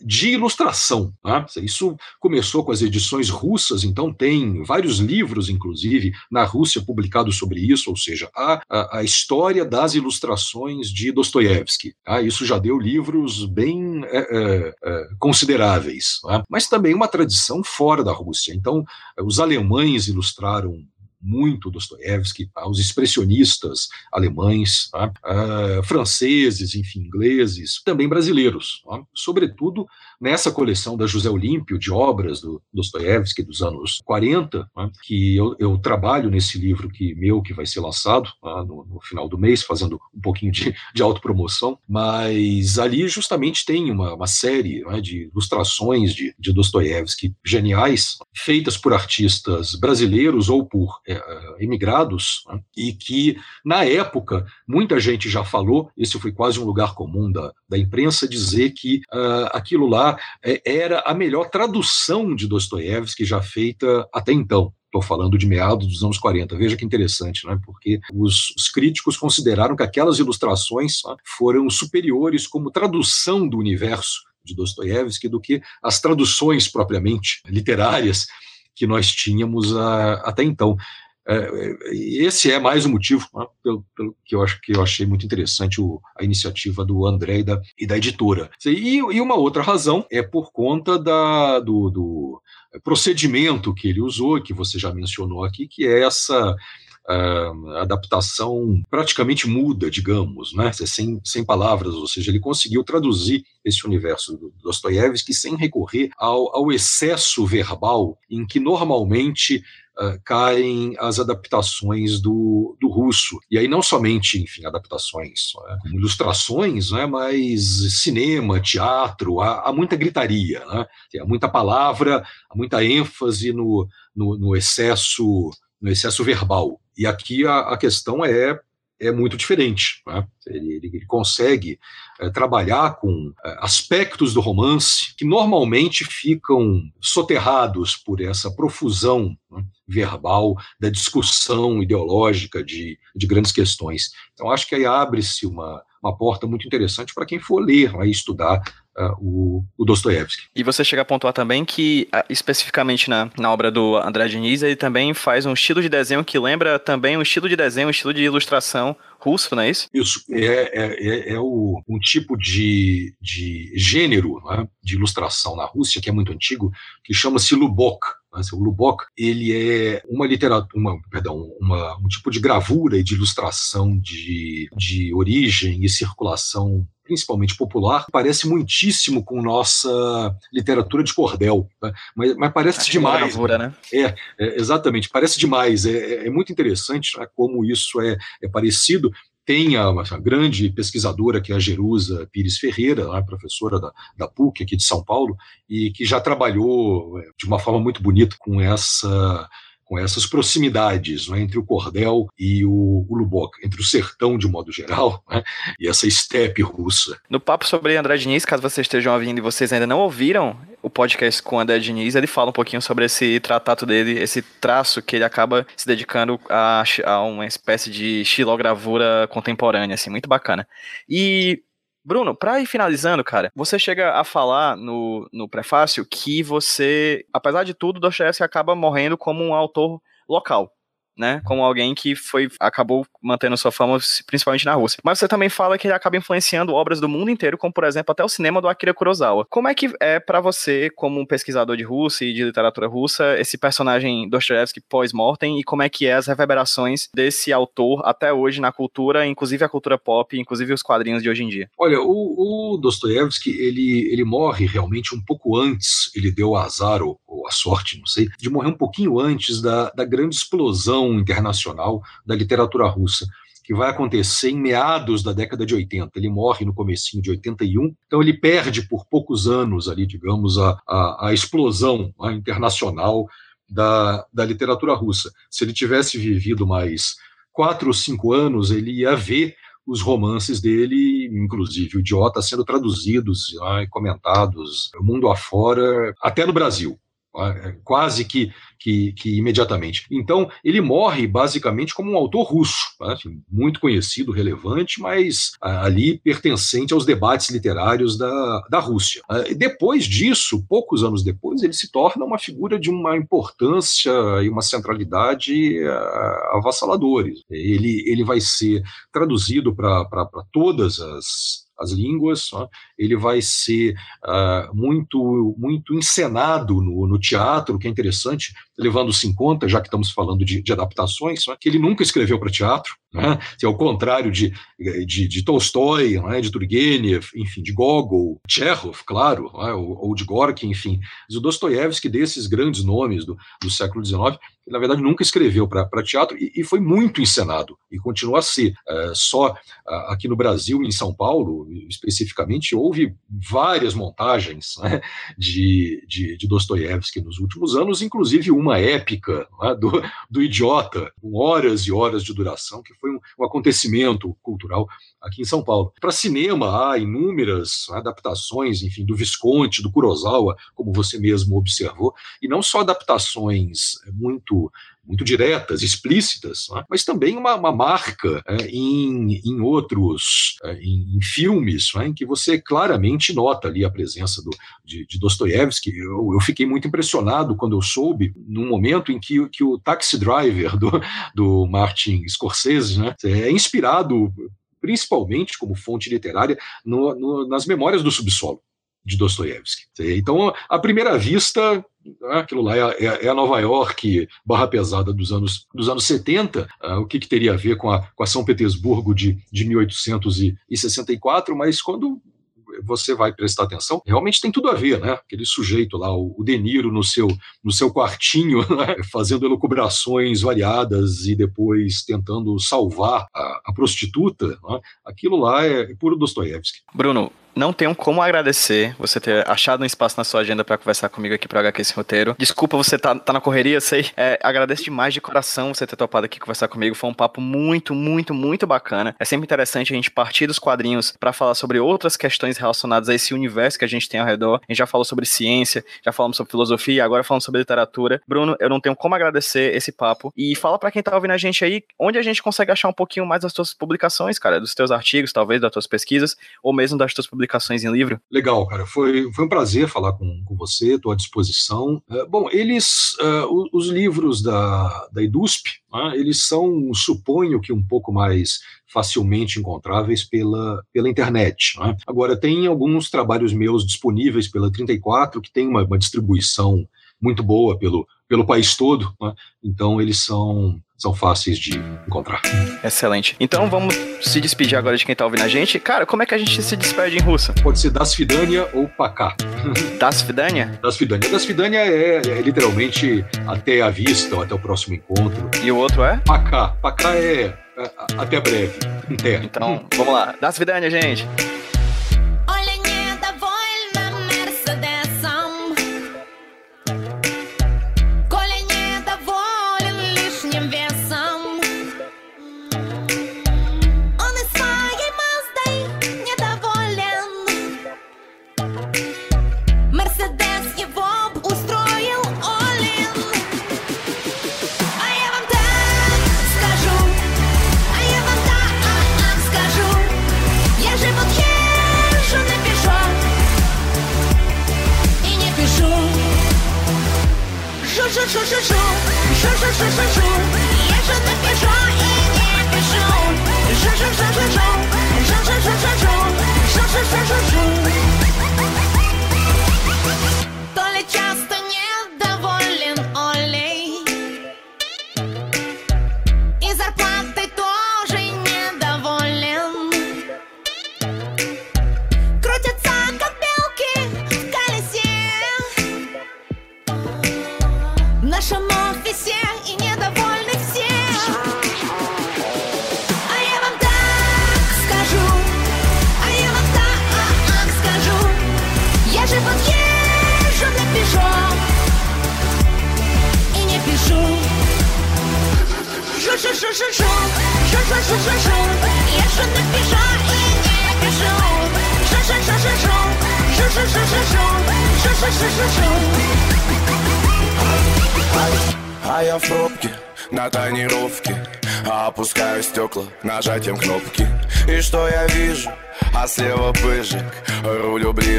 de ilustração. Né? Isso começou com as edições russas, então tem vários livros, inclusive, na Rússia publicados sobre isso, ou seja, a, a, a história das ilustrações de Dostoiévski. Tá? Isso já deu livros bem é, é, consideráveis, né? mas também uma tradição fora da Rússia. Então, os alemães ilustraram muito Dostoiévski, tá? os expressionistas alemães, tá? uh, franceses, enfim, ingleses, também brasileiros, tá? sobretudo nessa coleção da José Olímpio de obras do Dostoiévski dos anos 40, tá? que eu, eu, trabalho nesse livro que meu que vai ser lançado tá? no, no, final do mês, fazendo um pouquinho de, de autopromoção, mas ali justamente tem uma, uma série né, de ilustrações de, de Dostoiévski geniais, feitas por artistas brasileiros ou por é, é, imigrados, né, e que, na época, muita gente já falou, esse foi quase um lugar comum da, da imprensa, dizer que uh, aquilo lá é, era a melhor tradução de Dostoiévski já feita até então. Estou falando de meados dos anos 40. Veja que interessante, né? porque os, os críticos consideraram que aquelas ilustrações foram superiores como tradução do universo de Dostoiévski do que as traduções propriamente literárias que nós tínhamos a, até então. É, esse é mais um motivo né, pelo, pelo, que, eu acho, que eu achei muito interessante o, a iniciativa do André e da, e da editora. E, e, uma outra razão é por conta da, do, do procedimento que ele usou, que você já mencionou aqui, que é essa uh, adaptação praticamente muda, digamos, né? sem, sem palavras, ou seja, ele conseguiu traduzir esse universo do Dostoiévski sem recorrer ao, ao excesso verbal em que normalmente uh, caem as adaptações do, do russo. E aí não somente, enfim, adaptações, né, ilustrações, né, mas cinema, teatro, há, há muita gritaria, né, há muita palavra, há muita ênfase no, no, no excesso no excesso verbal. E aqui a, a questão é é muito diferente. Né? Ele, ele, consegue é, trabalhar com é, aspectos do romance que normalmente ficam soterrados por essa profusão né, verbal da discussão ideológica de, de grandes questões. Então, acho que aí abre-se uma, uma porta muito interessante para quem for ler e estudar uh, o, o Dostoiévski. E você chega a pontuar também que, especificamente na, na obra do André Diniz, ele também faz um estilo de desenho que lembra também um estilo de desenho, um estilo de ilustração russo, não é isso? Isso, é, é, é, é o, um tipo de, de gênero né, de ilustração na Rússia, que é muito antigo, que chama-se Lubok. Né, o Lubok ele é uma literatura, uma, perdão, uma, um tipo de gravura e de ilustração de, de origem e circulação principalmente popular, parece muitíssimo com nossa literatura de cordel, né? mas, mas, parece Acho demais. Gravura, né? É, é, exatamente, parece demais. É, é, é muito interessante né, como isso é, é parecido tem a, uma grande pesquisadora que é a Jerusa Pires Ferreira, né, professora da, da PUC aqui de São Paulo, e que já trabalhou é, de uma forma muito bonita com essa com essas proximidades né, entre o cordel e o, o Lubok, entre o sertão de modo geral né, e essa estepe russa. No papo sobre André Diniz, caso vocês estejam ouvindo e vocês ainda não ouviram o podcast com André Diniz, ele fala um pouquinho sobre esse tratato dele, esse traço que ele acaba se dedicando a, a uma espécie de xilogravura contemporânea, assim, muito bacana. E Bruno, pra ir finalizando, cara, você chega a falar no, no prefácio que você, apesar de tudo, Dostoiévski acaba morrendo como um autor local né? Como alguém que foi acabou mantendo sua fama principalmente na Rússia. Mas você também fala que ele acaba influenciando obras do mundo inteiro, como por exemplo até o cinema do Akira Kurosawa. Como é que é para você, como um pesquisador de Rússia e de literatura russa, esse personagem Dostoevsky pós-mortem e como é que é as reverberações desse autor até hoje na cultura, inclusive a cultura pop, inclusive os quadrinhos de hoje em dia? Olha, o, o Dostoevsky ele ele morre realmente um pouco antes. Ele deu azar ou, ou a sorte, não sei, de morrer um pouquinho antes da, da grande explosão internacional da literatura russa, que vai acontecer em meados da década de 80. Ele morre no comecinho de 81, então ele perde por poucos anos ali, digamos, a, a, a explosão a internacional da, da literatura russa. Se ele tivesse vivido mais quatro ou cinco anos, ele ia ver os romances dele, inclusive o Idiota, sendo traduzidos e comentados mundo afora, até no Brasil. É, quase que, que, que, imediatamente. Então, ele morre basicamente como um autor russo, né? Assim, muito conhecido, relevante, mas ali pertencente aos debates literários da, da Rússia. depois disso, poucos anos depois, ele se torna uma figura de uma importância e uma centralidade avassaladores. Ele, ele vai ser traduzido para todas as as línguas, ele vai ser uh, muito muito encenado no, no, teatro, que é interessante, levando-se em conta, já que estamos falando de, de adaptações, que ele nunca escreveu para teatro, né? ao contrário de, de, de Tolstói, né? de Turgenev, enfim, de Gogol, Chekhov, claro, né? ou, ou, de Gorky, enfim. O Dostoiévski, desses grandes nomes do, do século XIX, ele, na verdade, nunca escreveu para teatro e, e, foi muito encenado, e continua a ser. É, só aqui no Brasil, em São Paulo, especificamente, houve várias montagens né? de, de, de Dostoiévski nos últimos anos, inclusive uma épica é? do, do idiota, com horas e horas de duração, que foi um, um acontecimento cultural aqui em São Paulo. Para cinema, há inúmeras adaptações, enfim, do Visconti, do Kurosawa, como você mesmo observou, e não só adaptações muito muito diretas, explícitas, né? mas também uma, uma marca é, em, em outros, é, em, em, filmes, né? em que você claramente nota ali a presença do, de, de Dostoiévski. Eu, eu, fiquei muito impressionado quando eu soube, num momento em que, que o Taxi Driver do, do Martin Scorsese né? é inspirado principalmente como fonte literária no, no, nas memórias do subsolo de Dostoiévski. Então, à primeira vista, né, aquilo lá é, é, é, a Nova York barra pesada dos anos, dos anos 70, uh, o que, que, teria a ver com a, com a São Petersburgo de, de 1864, mas quando você vai prestar atenção, realmente tem tudo a ver, né? Aquele sujeito lá, o De Niro no seu, no seu quartinho, né? fazendo elucubrações variadas e depois tentando salvar a, a prostituta, né? aquilo lá é puro Dostoiévski. Bruno, não tenho como agradecer você ter achado um espaço na sua agenda para conversar comigo aqui pro HQ esse roteiro. Desculpa você tá, tá na correria, sei. É, agradeço demais de coração você ter topado aqui conversar comigo. Foi um papo muito, muito, muito bacana. É sempre interessante a gente partir dos quadrinhos para falar sobre outras questões relacionadas a esse universo que a gente tem ao redor. A gente já falou sobre ciência, já falamos sobre filosofia, agora falamos sobre literatura. Bruno, eu não tenho como agradecer esse papo. E fala para quem tá ouvindo a gente aí, onde a gente consegue achar um pouquinho mais das tuas publicações, cara, dos teus artigos, talvez, das tuas pesquisas, ou mesmo das tuas publicações publicações em livro. Legal, cara. Foi, foi um prazer falar com, com você, estou à disposição. Uh, bom, eles, uh, os, livros da, da EDUSP, uh, eles são, suponho que um pouco mais facilmente encontráveis pela, pela internet. Né? Agora, tem alguns trabalhos meus disponíveis pela 34, que tem uma, uma distribuição muito boa pelo, pelo país todo, né? então eles são são fáceis de encontrar. Excelente. Então vamos se despedir agora de quem tá ouvindo a gente. Cara, como é que a gente se despede em russo? Pode ser Dasvidania ou Paká. Dasvidania? Dasvidania. Dasvidania é, é literalmente até a vista ou até o próximo encontro. E o outro é? Paká. Paká é, é até breve. É. Então, vamos lá. Dasvidania, gente.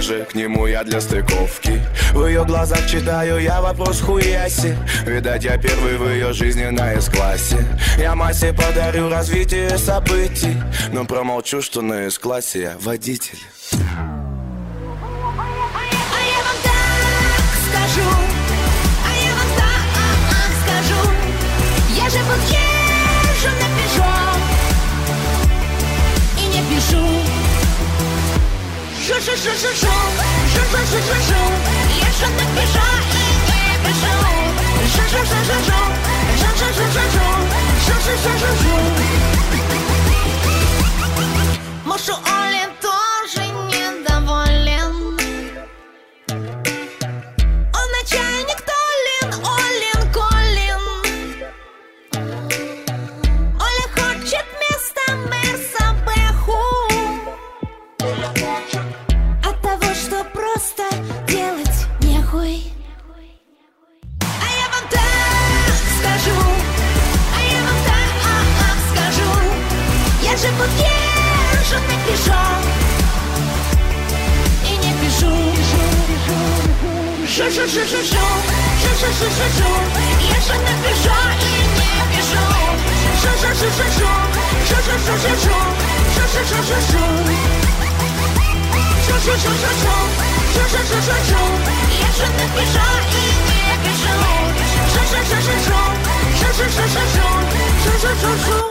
Ближе к нему я для стыковки. В ее глазах читаю я вопрос хуяси Видать я первый в ее жизни на С-классе. Я массе подарю развитие событий Но промолчу, что на С-классе я водитель 说说说说说说说说说说，也说的别说，也别说，说说说说说说说说说说说说说说说，莫说。冲冲冲冲冲冲冲冲冲，也冲得比上一年更深。冲冲冲冲冲冲冲冲冲冲冲冲冲。